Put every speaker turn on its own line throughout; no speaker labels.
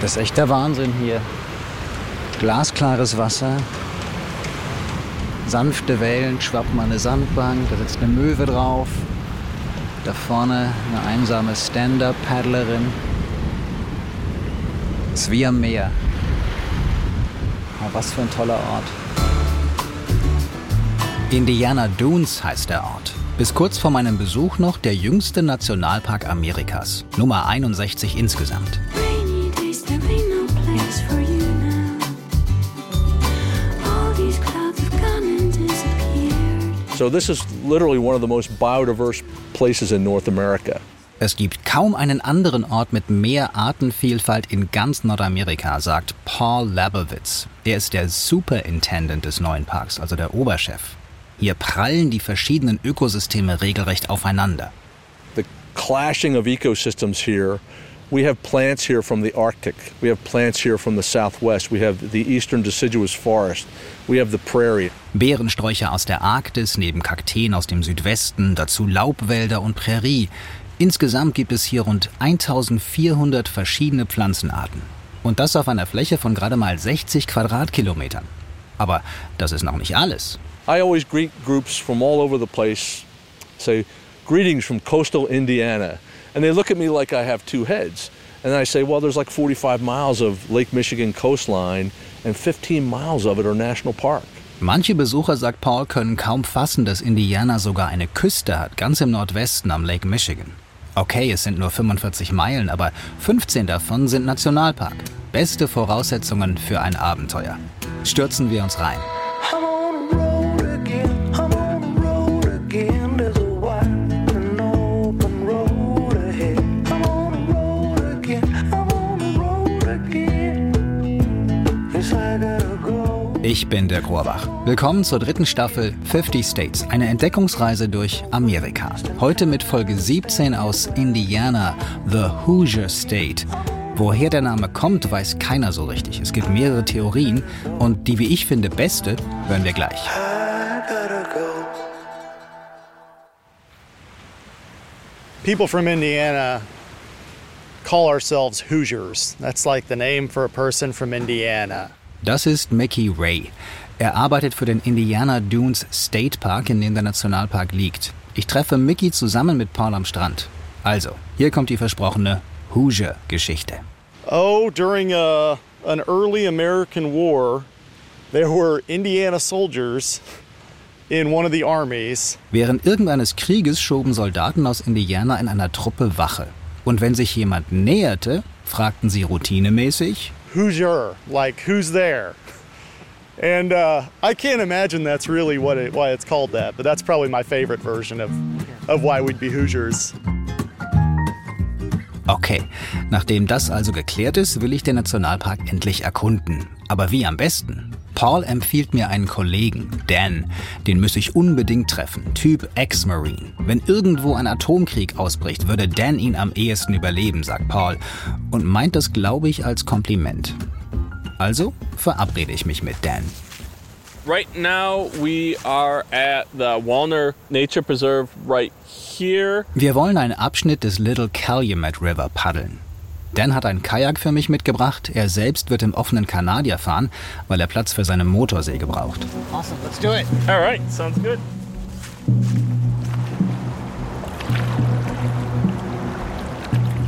Das ist echt der Wahnsinn hier. Glasklares Wasser, sanfte Wellen, schwappt mal eine Sandbank, da sitzt eine Möwe drauf. Da vorne eine einsame Stand-Up-Paddlerin. Es ist wie am Meer. Oh, was für ein toller Ort. Indiana Dunes heißt der Ort. Bis kurz vor meinem Besuch noch der jüngste Nationalpark Amerikas. Nummer 61 insgesamt.
So this is literally one of the most biodiverse places in North America.
Es gibt kaum einen anderen Ort mit mehr Artenvielfalt in ganz Nordamerika, sagt Paul Labowitz. Er ist der Superintendent des neuen Parks, also der Oberchef. Hier prallen die verschiedenen Ökosysteme regelrecht aufeinander.
The clashing of ecosystems here. We have plants here from the Arctic. We have plants here from the southwest. We have the eastern deciduous forest. We have the prairie.
Beerensträucher aus der Arktis, neben Kakteen aus dem Südwesten, dazu Laubwälder und Prärie. Insgesamt gibt es hier rund 1400 verschiedene Pflanzenarten. Und das auf einer Fläche von gerade mal 60 Quadratkilometern. Aber das ist noch nicht alles.
I always greet groups from all over the place, say, greetings from coastal Indiana. And they look at me like I have two heads. And I say, well, there's like 45 miles of Lake Michigan coastline, and 15 miles of it are national park.
Manche Besucher, sagt Paul, können kaum fassen, dass Indiana sogar eine Küste hat, ganz im Nordwesten am Lake Michigan. Okay, es sind nur 45 Meilen, aber 15 davon sind Nationalpark. Beste Voraussetzungen für ein Abenteuer. Stürzen wir uns rein. Ich bin der Rohrbach. Willkommen zur dritten Staffel 50 States, eine Entdeckungsreise durch Amerika. Heute mit Folge 17 aus Indiana, The Hoosier State. Woher der Name kommt, weiß keiner so richtig. Es gibt mehrere Theorien und die, wie ich finde, beste hören wir gleich.
People from Indiana call ourselves Hoosiers. That's like the name for a person from Indiana.
Das ist Mickey Ray. Er arbeitet für den Indiana Dunes State Park, in dem der Nationalpark liegt. Ich treffe Mickey zusammen mit Paul am Strand. Also, hier kommt die versprochene Hoosier-Geschichte.
Oh, during a, an early American war, there were Indiana soldiers in one of the armies.
Während irgendeines Krieges schoben Soldaten aus Indiana in einer Truppe Wache. Und wenn sich jemand näherte, fragten sie routinemäßig,
Hoosier, like who's there? And uh, I can't imagine that's really what it, why it's called that, but that's probably my favorite version of, of why we'd be Hoosiers.
okay, nachdem das also geklärt ist, will ich den Nationalpark endlich erkunden. Aber wie am besten? Paul empfiehlt mir einen Kollegen, Dan. Den müsse ich unbedingt treffen. Typ Ex-Marine. Wenn irgendwo ein Atomkrieg ausbricht, würde Dan ihn am ehesten überleben, sagt Paul. Und meint das, glaube ich, als Kompliment. Also verabrede ich mich mit Dan.
Right now, we are at the Walner Nature Preserve right here.
Wir wollen einen Abschnitt des Little Calumet River paddeln. Dan hat ein Kajak für mich mitgebracht. Er selbst wird im offenen Kanadier fahren, weil er Platz für seine Motorsäge braucht.
Awesome, let's do it.
All right, sounds good.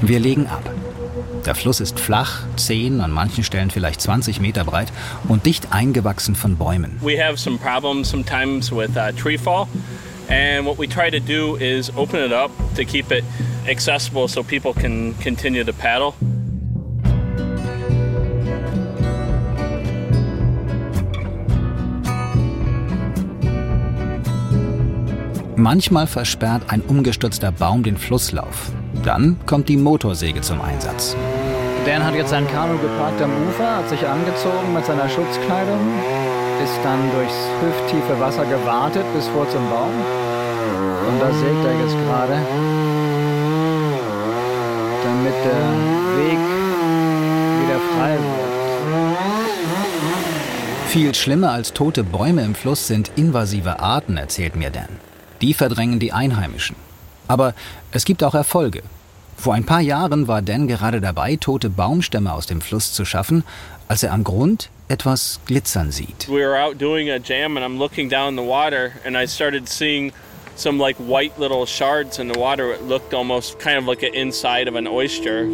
Wir legen ab. Der Fluss ist flach, 10, an manchen Stellen vielleicht 20 Meter breit und dicht eingewachsen von Bäumen.
We have some problems sometimes with uh, tree fall, and what we try to do is open it up to keep it accessible so people can continue to paddle.
Manchmal versperrt ein umgestürzter Baum den Flusslauf. Dann kommt die Motorsäge zum Einsatz. Dan hat jetzt sein Kanu geparkt am Ufer, hat sich angezogen mit seiner Schutzkleidung, ist dann durchs hüfttiefe Wasser gewartet bis vor zum Baum. Und da sägt er jetzt gerade, damit der Weg wieder frei wird. Viel schlimmer als tote Bäume im Fluss sind invasive Arten, erzählt mir Dan. Die verdrängen die Einheimischen. Aber es gibt auch Erfolge. Vor ein paar Jahren war Dan gerade dabei, tote Baumstämme aus dem Fluss zu schaffen, als er am Grund etwas glitzern sieht.
We were out doing a jam and I'm looking down the water and I started seeing some like white little shards in the water. It looked almost kind of like an inside of an oyster.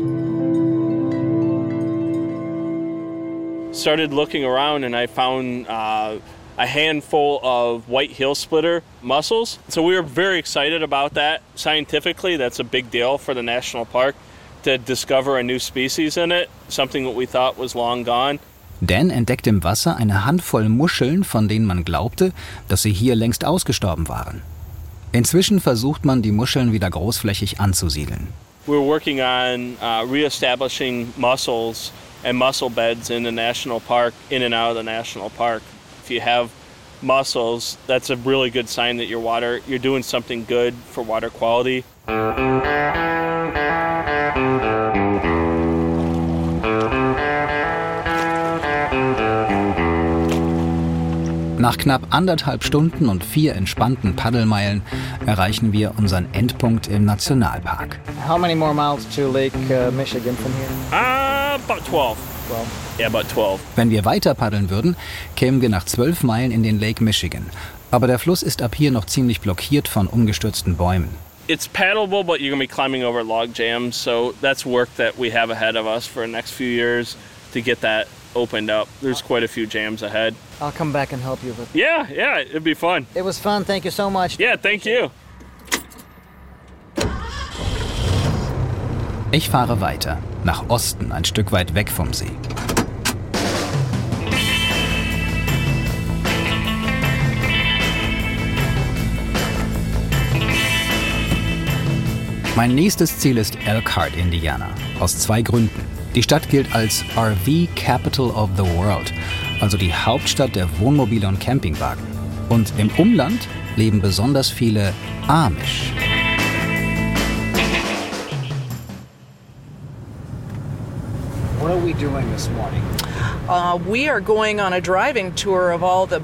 Started looking around and I found uh, a handful of white heel splitter mussels. So we were very excited about that. Scientifically, that's a big deal for the national park to discover a new species in it, something that we thought was long gone.
Dan entdeckte im Wasser eine Handvoll Muscheln, von denen man glaubte, dass sie hier längst ausgestorben waren. Inzwischen versucht man, die Muscheln wieder großflächig anzusiedeln.
We're working on uh, reestablishing mussels and mussel beds in the national park, in and out of the national park. If you have mussels, that's a really good sign that your water, you're doing something good for water quality.
Nach knapp anderthalb Stunden und vier entspannten Paddelmeilen erreichen wir unseren Endpunkt im Nationalpark.
How many more miles to Lake uh, Michigan from here?
Uh, about 12.
Well,
Yeah, about 12.
Wenn wir weiter paddeln würden, kämen wir nach zwölf Meilen in den Lake Michigan. Aber der Fluss ist ab hier noch ziemlich blockiert von umgestürzten Bäumen.
It's paddleable, but you're to be climbing over log jams, so that's work that we have ahead of us for the next few years to get that opened up. There's quite a few jams ahead.
I'll come back and help you. But
Yeah, yeah, it'd be fun.
it was fun. Thank you so much.
Yeah, thank you.
Ich fahre weiter, nach Osten, ein Stück weit weg vom See. Mein nächstes Ziel ist Elkhart, Indiana. Aus zwei Gründen. Die Stadt gilt als RV Capital of the World, also die Hauptstadt der Wohnmobile und Campingwagen. Und im Umland leben besonders viele Amish.
What are we doing this morning?
Uh, we are going on a driving tour of all the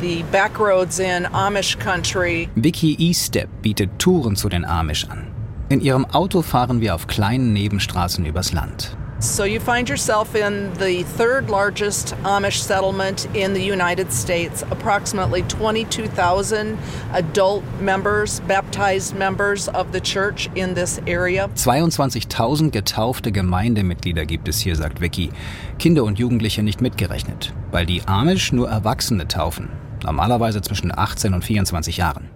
the back roads in Amish country.
Vicky Eastep bietet Touren zu den Amish an. In ihrem Auto fahren wir auf kleinen Nebenstraßen übers Land.
So you find yourself in the third largest Amish settlement in the United States. Approximately 22,000 adult members, baptized members of the church in this area.
22.000 getaufte Gemeindemitglieder gibt es hier, sagt Vicky. Kinder und Jugendliche nicht mitgerechnet, weil die Amish nur Erwachsene taufen. Normalerweise zwischen 18 und 24 Jahren.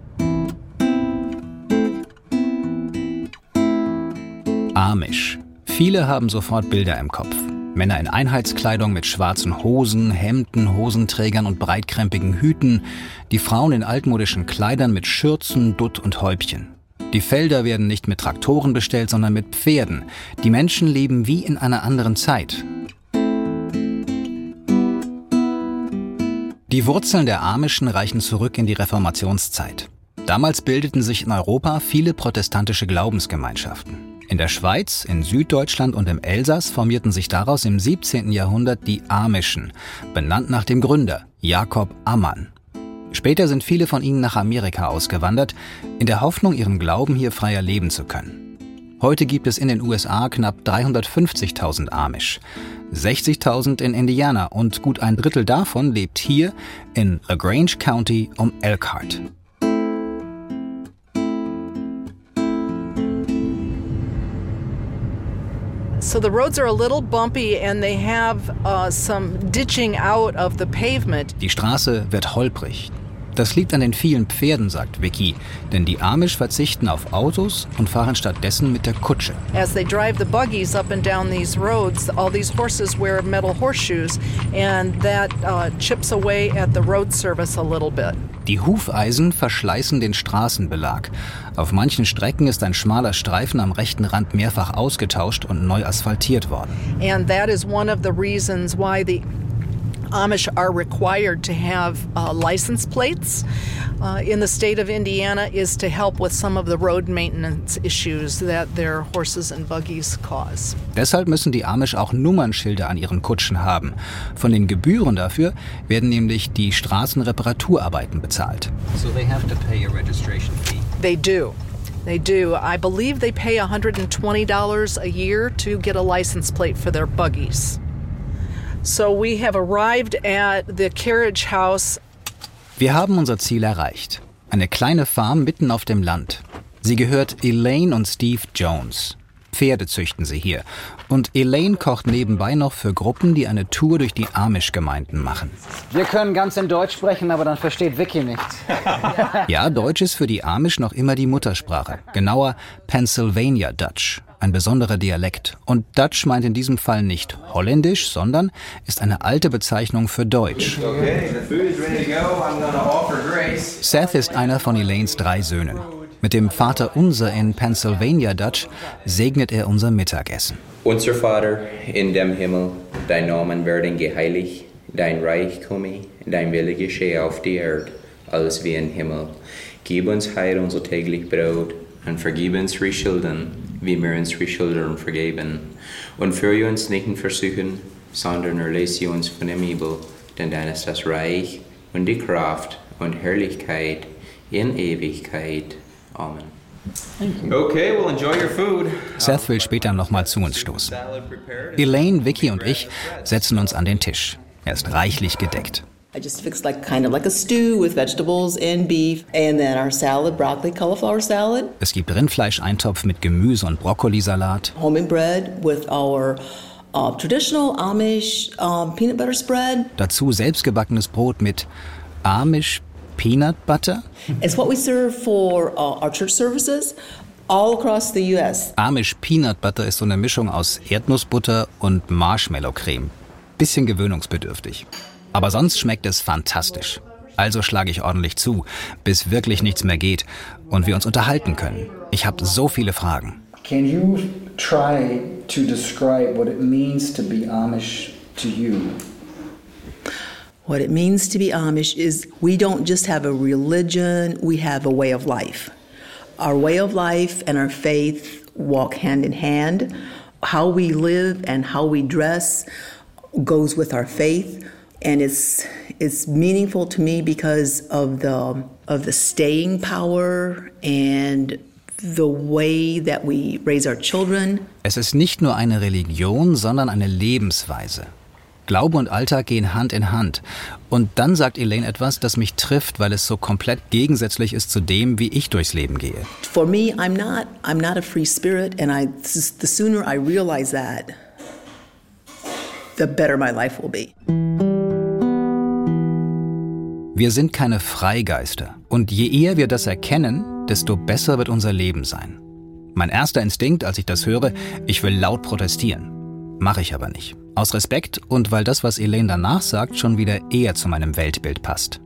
Amish. Viele haben sofort Bilder im Kopf. Männer in Einheitskleidung mit schwarzen Hosen, Hemden, Hosenträgern und breitkrempigen Hüten, die Frauen in altmodischen Kleidern mit Schürzen, Dutt und Häubchen. Die Felder werden nicht mit Traktoren bestellt, sondern mit Pferden. Die Menschen leben wie in einer anderen Zeit. Die Wurzeln der Amischen reichen zurück in die Reformationszeit. Damals bildeten sich in Europa viele protestantische Glaubensgemeinschaften. In der Schweiz, in Süddeutschland und im Elsass formierten sich daraus im 17. Jahrhundert die Amischen, benannt nach dem Gründer, Jakob Ammann. Später sind viele von ihnen nach Amerika ausgewandert, in der Hoffnung, ihren Glauben hier freier leben zu können. Heute gibt es in den USA knapp 350.000 Amish, 60.000 in Indiana und gut ein Drittel davon lebt hier in LaGrange County um Elkhart.
So the roads are a little bumpy and they have uh, some ditching out of the pavement.
Die Straße wird holprig. Das liegt an den vielen Pferden, sagt Vicky, denn die Amish verzichten auf Autos und fahren stattdessen mit der Kutsche.
As they drive the buggies up and down these roads, all these horses wear metal horseshoes, and that uh, chips away at the road service a little bit.
Die Hufeisen verschleißen den Straßenbelag. Auf manchen Strecken ist ein schmaler Streifen am rechten Rand mehrfach ausgetauscht und neu asphaltiert worden.
And that is one of the reasons why the Amish are required to have uh, license plates uh, in the state of Indiana is to help with some of the road maintenance issues that their horses and buggies cause.
Deshalb müssen die Amish auch Nummernschilder an ihren Kutschen haben. Von den Gebühren dafür werden nämlich die Straßenreparaturarbeiten bezahlt.
So they have to pay a registration fee.
They do. They do. I believe they pay $120 a year to get a license plate for their buggies. So we have arrived at the carriage house.
Wir haben unser Ziel erreicht. Eine kleine Farm mitten auf dem Land. Sie gehört Elaine und Steve Jones. Pferde züchten sie hier. Und Elaine kocht nebenbei noch für Gruppen, die eine Tour durch die Amish-Gemeinden machen.
Wir können ganz in Deutsch sprechen, aber dann versteht Vicky nichts.
Ja, Deutsch ist für die Amish noch immer die Muttersprache. Genauer Pennsylvania Dutch. Ein besonderer Dialekt. Und Dutch meint in diesem Fall nicht Holländisch, sondern ist eine alte Bezeichnung für Deutsch.
Okay, the food is ready to go. I'm gonna offer Grace.
Seth ist einer von Elaines drei Söhnen. Mit dem Vater Unser in Pennsylvania Dutch segnet er unser Mittagessen.
Unser Vater in dem Himmel, dein Namen werden geheiligt, dein Reich komme, dein Wille geschehe auf die Erde, als wie im Himmel. Gib uns heute unser täglich Brot und vergib uns Schulden, wie wir unsere Schulden vergeben. Und führe uns nicht in Versuchen, sondern erlöse uns von dem Übel, denn dein ist das Reich und die Kraft und Herrlichkeit in Ewigkeit. Amen.
Okay, well, enjoy your food.
Seth will später nochmal zu uns stoßen. Elaine, Vicky und ich setzen uns an den Tisch. Er ist reichlich gedeckt.
I just fixed like kind of like a stew with vegetables and beef, and then our salad, broccoli, cauliflower salad,
Es gibt Rindfleischeintopf mit Gemüse und Brokkolisalat.
homemade bread with our uh, traditional Amish um, peanut butter spread.
Dazu selbstgebackenes Brot mit Amish Peanut Butter.
It's what we serve for uh, our church services all across the U.S.
Amish Peanut Butter ist so eine Mischung aus Erdnussbutter und Marshmallow-Creme. Bisschen gewöhnungsbedürftig. Aber sonst schmeckt es fantastisch. Also schlage ich ordentlich zu, bis wirklich nichts mehr geht und wir uns unterhalten können. Ich habe so viele Fragen.
Can you try to describe what it means to be Amish to you?
What it means to be Amish is we don't just have a religion, we have a way of life. Our way of life and our faith walk hand in hand. How we live and how we dress goes with our faith and it's it's meaningful to me because of the of the staying power and the way that we raise our children.
Es ist nicht nur eine Religion, sondern eine Lebensweise. Glaube und Alltag gehen Hand in Hand. Und dann sagt Elaine etwas, das mich trifft, weil es so komplett gegensätzlich ist zu dem, wie ich durchs Leben gehe.
For me, I'm not I'm not a free spirit and I the sooner I realize that the better my life will be.
Wir sind keine Freigeister. Und je eher wir das erkennen, desto besser wird unser Leben sein. Mein erster Instinkt, als ich das höre, ich will laut protestieren. Mache ich aber nicht. Aus Respekt und weil das, was Elaine danach sagt, schon wieder eher zu meinem Weltbild passt.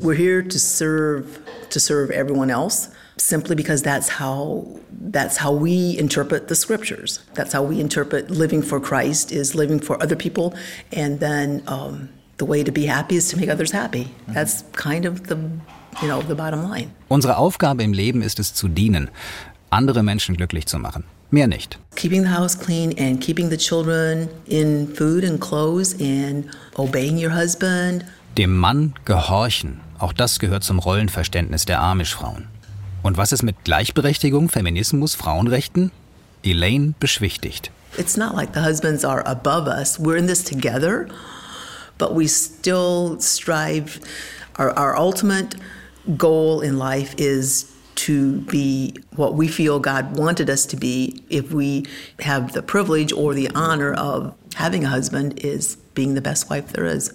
We're here to serve to serve everyone else simply because that's how that's how we interpret the scriptures. That's how we interpret living for Christ is living for other people and then um, the way to be happy is to make others happy. That's kind of the you know the bottom line.
Unsere Aufgabe im Leben ist es zu dienen, andere Menschen glücklich zu machen. Mehr nicht.
Keeping the house clean and keeping the children in food and clothes and obeying your husband.
Dem Mann gehorchen. Auch das gehört zum Rollenverständnis der Amish-Frauen. Und was ist mit Gleichberechtigung, Feminismus, Frauenrechten? Elaine beschwichtigt.
It's not like the husbands are above us. We're in this together, but we still strive. Our, our ultimate goal in life is to be what we feel God wanted us to be. If we have the privilege or the honor of having a husband, is being the best wife there is.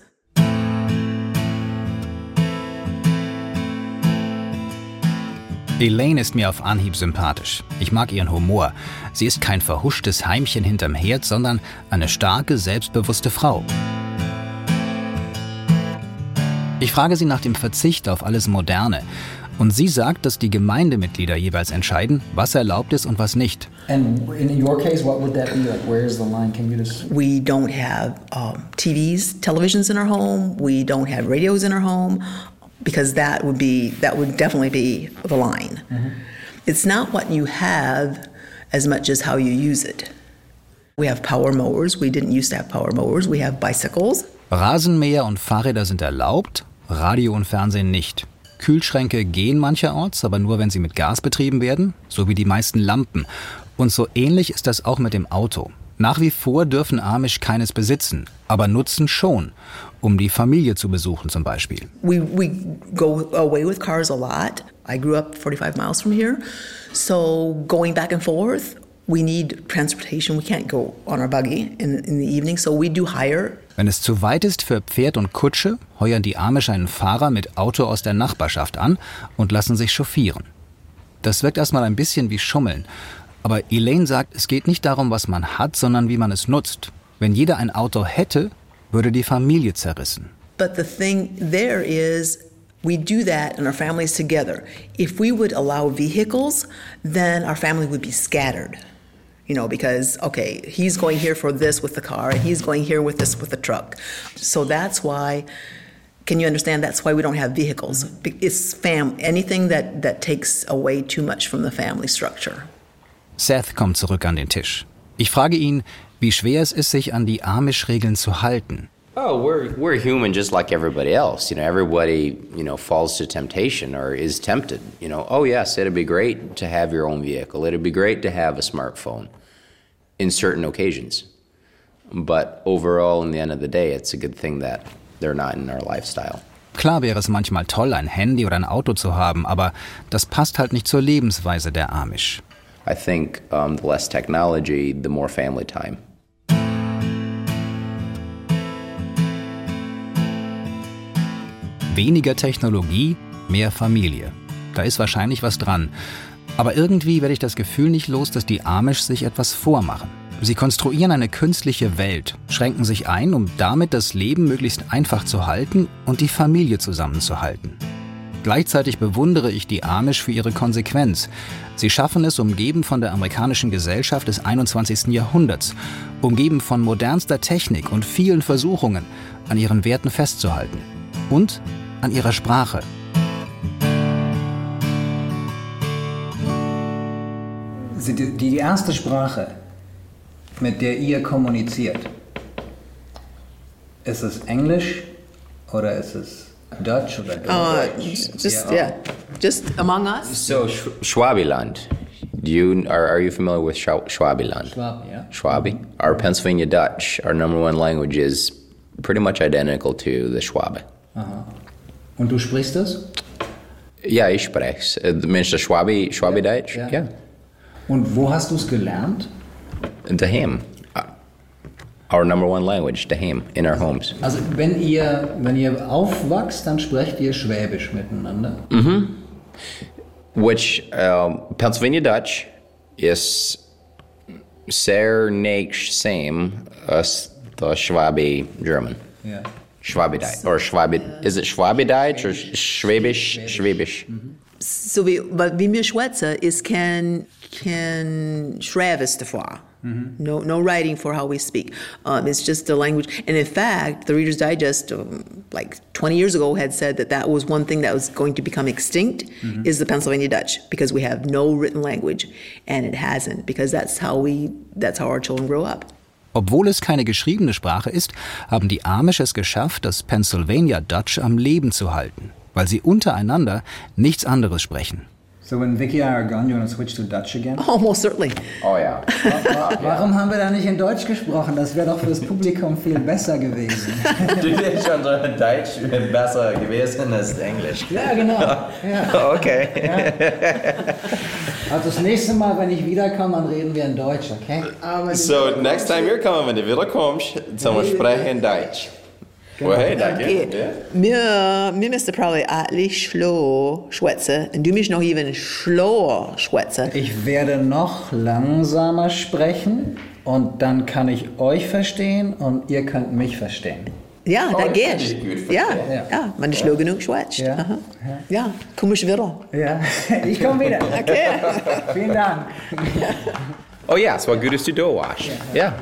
Elaine ist mir auf Anhieb sympathisch. Ich mag ihren Humor. Sie ist kein verhuschtes Heimchen hinterm Herd, sondern eine starke, selbstbewusste Frau. Ich frage sie nach dem Verzicht auf alles Moderne. Und sie sagt, dass die Gemeindemitglieder jeweils entscheiden, was erlaubt ist und was nicht.
And in your case, what would that be? Like, where's the line? Can you just
We don't have um, TVs, televisions in our home. We don't have radios in our home because that would be that would definitely be the line. It's not what you have as much as how you use it. We have power mowers. We didn't used to have power mowers. We have bicycles.
Rasenmäher und Fahrräder sind erlaubt, Radio und Fernsehen nicht. Kühlschränke gehen mancherorts, aber nur wenn sie mit Gas betrieben werden, so wie die meisten Lampen. Und so ähnlich ist das auch mit dem Auto. Nach wie vor dürfen Amish keines besitzen, aber nutzen schon, um die Familie zu besuchen zum Beispiel.
We, we go away with cars a lot. I grew up 45 miles from here. So going back and forth, we need transportation. We can't go on our buggy in, in the evening, so we do hire.
Wenn es zu weit ist für Pferd und Kutsche, heuern die Amish einen Fahrer mit Auto aus der Nachbarschaft an und lassen sich chauffieren. Das wirkt erstmal ein bisschen wie Schummeln. Aber Elaine sagt, es geht nicht darum, was man hat, sondern wie man es nutzt. Wenn jeder ein Auto hätte, würde die Familie zerrissen.
But the thing there is, we do that and our families together. If we would allow vehicles, then our family would be scattered. You know, because, okay, he's going here for this with the car, and he's going here with this with the truck. So that's why, can you understand? That's why we don't have vehicles. Mm-hmm. It's fam- anything that, that takes away too much from the family structure.
Seth kommt zurück an den Tisch. Ich frage ihn, wie schwer es ist, sich an die Amish-Regeln zu halten.
Oh, we're we're human just like everybody else. You know, everybody, you know, falls to temptation or is tempted. You know, oh yes, it'd be great to have your own vehicle. It'd be great to have a smartphone in certain occasions. But overall in the end of the day, it's a good thing that they're not in our lifestyle.
Klar wäre es manchmal toll, ein Handy oder ein Auto zu haben, aber das passt halt nicht zur Lebensweise der Amish.
I think um, the less technology, the more family time.
Weniger Technologie, mehr Familie. Da ist wahrscheinlich was dran. Aber irgendwie werde ich das Gefühl nicht los, dass die Amish sich etwas vormachen. Sie konstruieren eine künstliche Welt, schränken sich ein, um damit das Leben möglichst einfach zu halten und die Familie zusammenzuhalten. Gleichzeitig bewundere ich die Amish für ihre Konsequenz. Sie schaffen es, umgeben von der amerikanischen Gesellschaft des 21. Jahrhunderts, umgeben von modernster Technik und vielen Versuchungen, an ihren Werten festzuhalten. Und an ihrer Sprache.
Die, erste Sprache, mit der ihr kommuniziert, ist es Englisch oder ist es Deutsch oder
Uh,
Deutsch?
just, yeah, just among us.
So Sch Schwabiland, do you are, are you familiar with Schwa- Schwabiland?
Schwab, ja.
Schwabi. Our Pennsylvania Dutch, our number one language, is pretty much identical to the Schwabe.
Aha. Und du sprichst es?
Ja, ich spreche es. Äh, Mensch, das Schwabi, Schwabi Deutsch?
Ja.
Ja.
Und wo hast du es gelernt?
Daheim. Uh, Our number one language, daheim, in our homes.
Also wenn ihr, wenn ihr aufwachst, dann sprecht ihr Schwäbisch miteinander.
Mm-hmm. Which um, Pennsylvania Dutch is sehr nicht same as the Schwabi German.
Ja.
Schwabi Deutsch. Or Schwabi, is it Schwabi Deutsch or Schwäbisch? Schwäbisch.
So wie, but wie wir schwätzen, ist kein, kein Schreibes davor. No, no writing for how we speak. Um, it's just the language. And in fact, the Reader's Digest, um, like 20 years ago, had said that that was one thing that was going to become extinct
Mhm.
is the Pennsylvania Dutch because we have no written language, and it hasn't because that's how we that's how our children grow up.
Obwohl es keine geschriebene Sprache ist, haben die Amish es geschafft, das Pennsylvania Dutch am Leben zu halten, weil sie untereinander nichts anderes sprechen.
So when Vicky and I are gone, you want to switch to Dutch again?
Almost certainly.
Oh ja.
Warum haben wir da nicht in Deutsch gesprochen? Das wäre doch für das Publikum viel besser gewesen.
Du bist schon Deutsch besser gewesen als Englisch.
Ja, genau. Ja.
Okay.
Also das nächste Mal, wenn ich wiederkomme, dann reden wir in Deutsch, okay?
So, next time you're coming, wenn du wiederkommst, wir sprechen Deutsch. Well, hey, danke.
Okay. Mir, mir müsste probably eigentlich schlau schwätzen und du mich noch even schlauer schwätzen.
Ich werde noch langsamer sprechen und dann kann ich euch verstehen und ihr könnt mich verstehen.
Ja,
Oh,
da geht. Ja,
verstehen.
ja, wenn ich schlau genug schwätzt.
Ja.
Aha. Ja, komm ich wieder.
Ja, ich komme wieder.
Okay.
Vielen Dank.
Oh ja, es war gut, dass du da warst. Ja.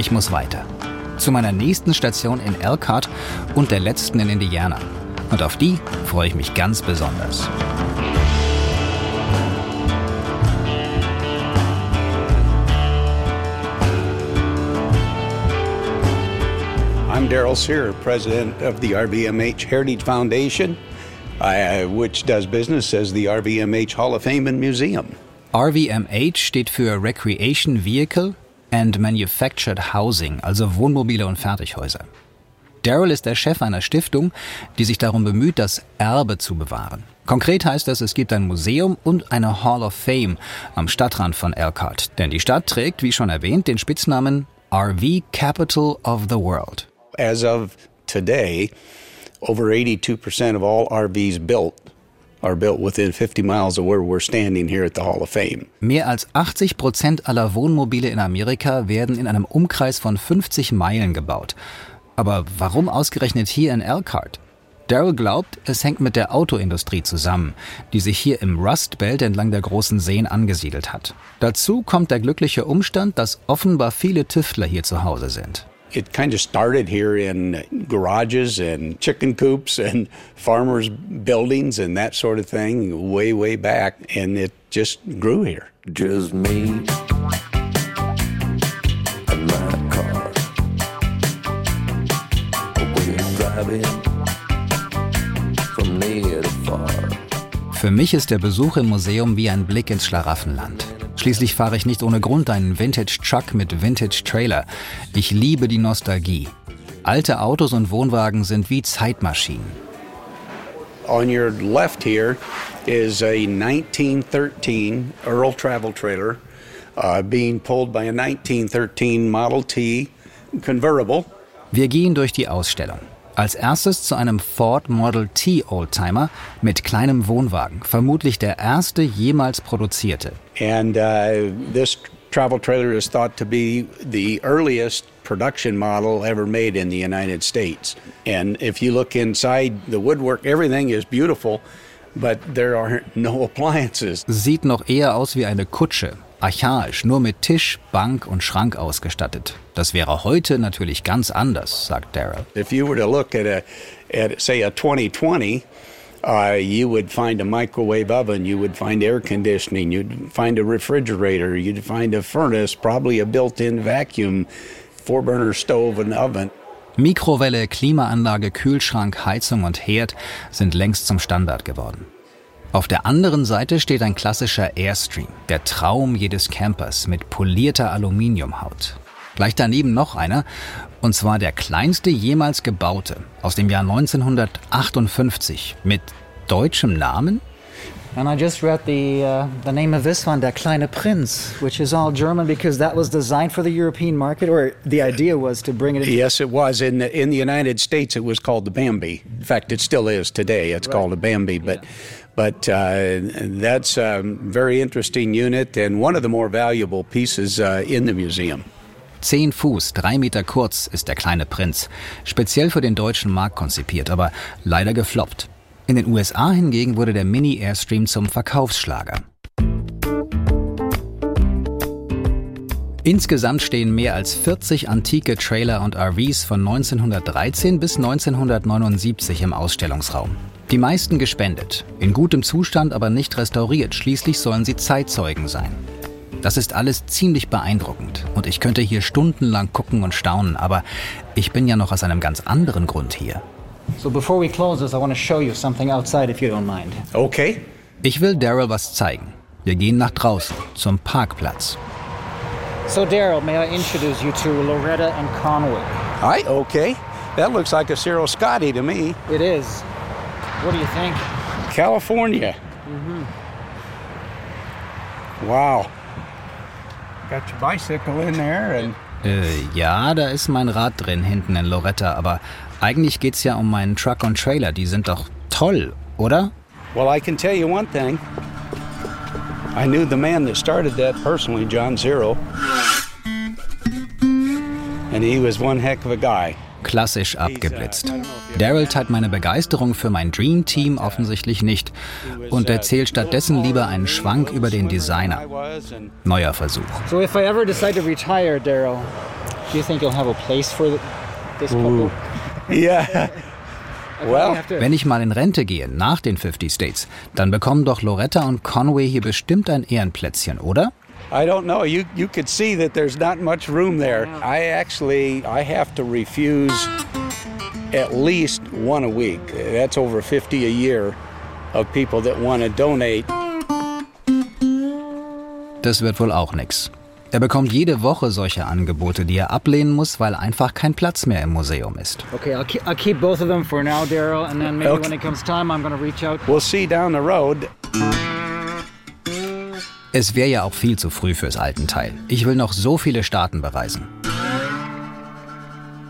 Ich muss weiter. Zu meiner nächsten Station in Elkhart und der letzten in Indiana. Und auf die freue ich mich ganz besonders.
I'm Daryl Sear, president of the RVMH Heritage Foundation, which does business as the RVMH Hall of Fame and Museum.
RVMH steht für Recreation Vehicle and Manufactured Housing, also Wohnmobile und Fertighäuser. Daryl ist der Chef einer Stiftung, die sich darum bemüht, das Erbe zu bewahren. Konkret heißt das, es gibt ein Museum und eine Hall of Fame am Stadtrand von Elkhart. Denn die Stadt trägt, wie schon erwähnt, den Spitznamen RV Capital of the World.
As of today, over 82% of all RVs built are built within 50 miles of where we're standing here at the Hall of Fame.
Mehr als 80 Prozent aller Wohnmobile in Amerika werden in einem Umkreis von 50 Meilen gebaut. Aber warum ausgerechnet hier in Elkhart? Daryl glaubt, es hängt mit der Autoindustrie zusammen, die sich hier im Rust Belt entlang der großen Seen angesiedelt hat. Dazu kommt der glückliche Umstand, dass offenbar viele Tüftler hier zu Hause sind.
It kind of started here in garages and chicken coops and farmers' buildings and that sort of thing, way, way back, and it just grew here.
Just me and my car. We're driving from near to far.
Für mich ist der Besuch im Museum wie ein Blick ins Schlaraffenland. Schließlich fahre ich nicht ohne Grund einen Vintage Truck mit Vintage Trailer. Ich liebe die Nostalgie. Alte Autos und Wohnwagen sind wie Zeitmaschinen.
On your left here is a 1913 Earl Travel Trailer uh, being pulled by a 1913 Model T convertible.
Wir gehen durch die Ausstellung. Als erstes zu einem Ford Model T Oldtimer mit kleinem Wohnwagen, vermutlich der erste jemals produzierte.
And uh, this travel trailer is thought to be the earliest production model ever made in the United States. And if you look inside the woodwork, everything is beautiful, but there are no appliances.
Sieht noch eher aus wie eine Kutsche, archaisch, nur mit Tisch, Bank und Schrank ausgestattet. Das wäre heute natürlich ganz anders, sagt Daryl.
If you were to look at a, at say a 2020, uh, you would find a microwave oven, you would find air conditioning, you'd find a refrigerator, you'd find a furnace, probably a built-in vacuum, four-burner stove and oven.
Mikrowelle, Klimaanlage, Kühlschrank, Heizung und Herd sind längst zum Standard geworden. Auf der anderen Seite steht ein klassischer Airstream, der Traum jedes Campers mit polierter Aluminiumhaut. Gleich daneben noch einer, und zwar der kleinste jemals gebaute, aus dem Jahr 1958, mit deutschem Namen?
And I just read the uh, the name of this one, Der kleine Prinz, which is all German because that was designed for the European market, or the idea was to bring it. In.
Yes, it was. In the, in the United States, it was called the Bambi. In fact, it still is today. It's called a Bambi, but. But uh, that's a very interesting unit and one of the more valuable pieces uh, in the museum.
Zehn Fuß, drei Meter kurz ist der kleine Prinz. Speziell für den deutschen Markt konzipiert, aber leider gefloppt. In den USA hingegen wurde der Mini-Airstream zum Verkaufsschlager. Insgesamt stehen mehr als 40 antike Trailer und RVs von 1913 bis 1979 im Ausstellungsraum. Die meisten gespendet, in gutem Zustand, aber nicht restauriert. Schließlich sollen sie Zeitzeugen sein. Das ist alles ziemlich beeindruckend und ich könnte hier stundenlang gucken und staunen, aber ich bin ja noch aus einem ganz anderen Grund hier.
So before we close this, I want to show you something outside, if you don't mind.
Okay.
Ich will Daryl was zeigen. Wir gehen nach draußen, zum Parkplatz.
So Daryl, may I introduce you to Loretta and Conway?
Hi, okay. That looks like a Cyril Scotty to me.
It is. What do you think?
California. Mhm. Wow. Got your bicycle in there and
Äh, ja, da ist mein Rad drin, hinten in Loretta, aber eigentlich geht's ja um meinen Truck und Trailer. Die sind doch toll, oder?
well, I can tell you one thing. I knew the man that started that personally, John Zero. And he was one heck of a guy.
Klassisch abgeblitzt. Daryl teilt meine Begeisterung für mein Dream Team offensichtlich nicht und erzählt stattdessen lieber einen Schwank über den Designer. Neuer Versuch.
So if I ever decide to retire, Daryl, do you think you'll have a place for this couple?
Yeah. Well,
Wenn ich mal in Rente gehe, nach den 50 States, dann bekommen doch Loretta und Conway hier bestimmt ein Ehrenplätzchen, oder?
I don't know. You you could see that there's not much room there. I actually I have to refuse at least one a week. That's over 50 a year of people that want to donate.
Das wird wohl auch nix. Er bekommt jede Woche solche Angebote, die er ablehnen muss, weil einfach kein Platz mehr im Museum ist.
Okay, I'll keep, I'll keep both of them for now, Daryl, and then maybe
Okay.
when it comes time, I'm going to reach out.
We'll see down the road.
Es wäre ja auch viel zu früh fürs Altenteil. Ich will noch so viele Staaten bereisen.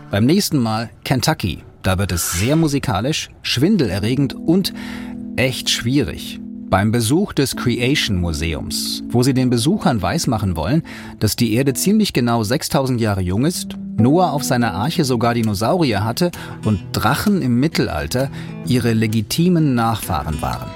Beim nächsten Mal Kentucky. Da wird es sehr musikalisch, schwindelerregend und echt schwierig. Beim Besuch des Creation Museums, wo sie den Besuchern weismachen wollen, dass die Erde ziemlich genau 6000 Jahre jung ist, Noah auf seiner Arche sogar Dinosaurier hatte und Drachen im Mittelalter ihre legitimen Nachfahren waren.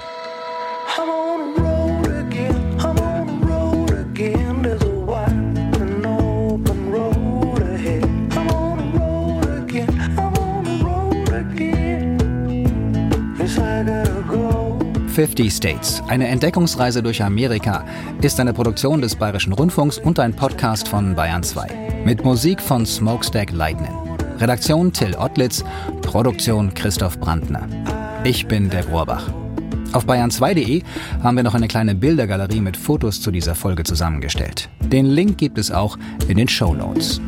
50 States, eine Entdeckungsreise durch Amerika, ist eine Produktion des Bayerischen Rundfunks und ein Podcast von Bayern 2. Mit Musik von Smokestack Lightning. Redaktion Till Ottlitz, Produktion Christoph Brandner. Ich bin der Rohrbach. Auf bayern2.de haben wir noch eine kleine Bildergalerie mit Fotos zu dieser Folge zusammengestellt. Den Link gibt es auch in den Show Notes.